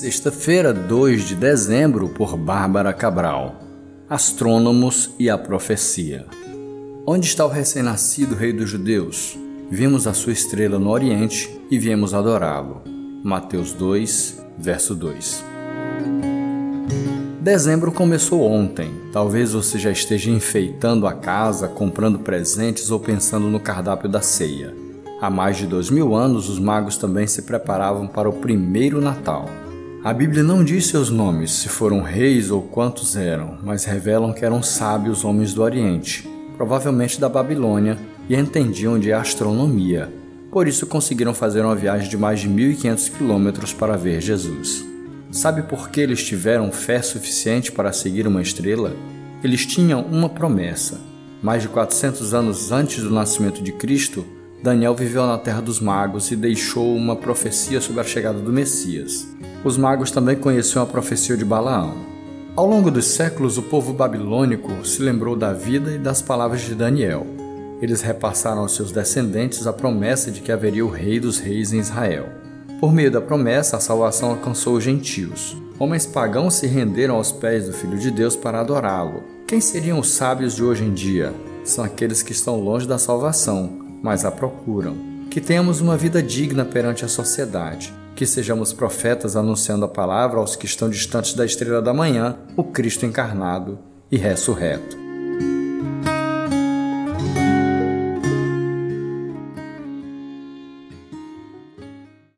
Sexta-feira, 2 de dezembro, por Bárbara Cabral. Astrônomos e a profecia. Onde está o recém-nascido Rei dos Judeus? Vimos a sua estrela no Oriente e viemos adorá-lo. Mateus 2, verso 2. Dezembro começou ontem. Talvez você já esteja enfeitando a casa, comprando presentes ou pensando no cardápio da ceia. Há mais de dois mil anos, os magos também se preparavam para o primeiro Natal. A Bíblia não diz seus nomes, se foram reis ou quantos eram, mas revelam que eram sábios homens do Oriente, provavelmente da Babilônia, e entendiam de astronomia. Por isso conseguiram fazer uma viagem de mais de 1.500 quilômetros para ver Jesus. Sabe por que eles tiveram fé suficiente para seguir uma estrela? Eles tinham uma promessa. Mais de 400 anos antes do nascimento de Cristo, Daniel viveu na terra dos magos e deixou uma profecia sobre a chegada do Messias. Os magos também conheciam a profecia de Balaão. Ao longo dos séculos, o povo babilônico se lembrou da vida e das palavras de Daniel. Eles repassaram aos seus descendentes a promessa de que haveria o Rei dos Reis em Israel. Por meio da promessa, a salvação alcançou os gentios. Homens pagãos se renderam aos pés do Filho de Deus para adorá-lo. Quem seriam os sábios de hoje em dia? São aqueles que estão longe da salvação, mas a procuram. Que tenhamos uma vida digna perante a sociedade que sejamos profetas anunciando a palavra aos que estão distantes da estrela da manhã, o Cristo encarnado e ressurreto.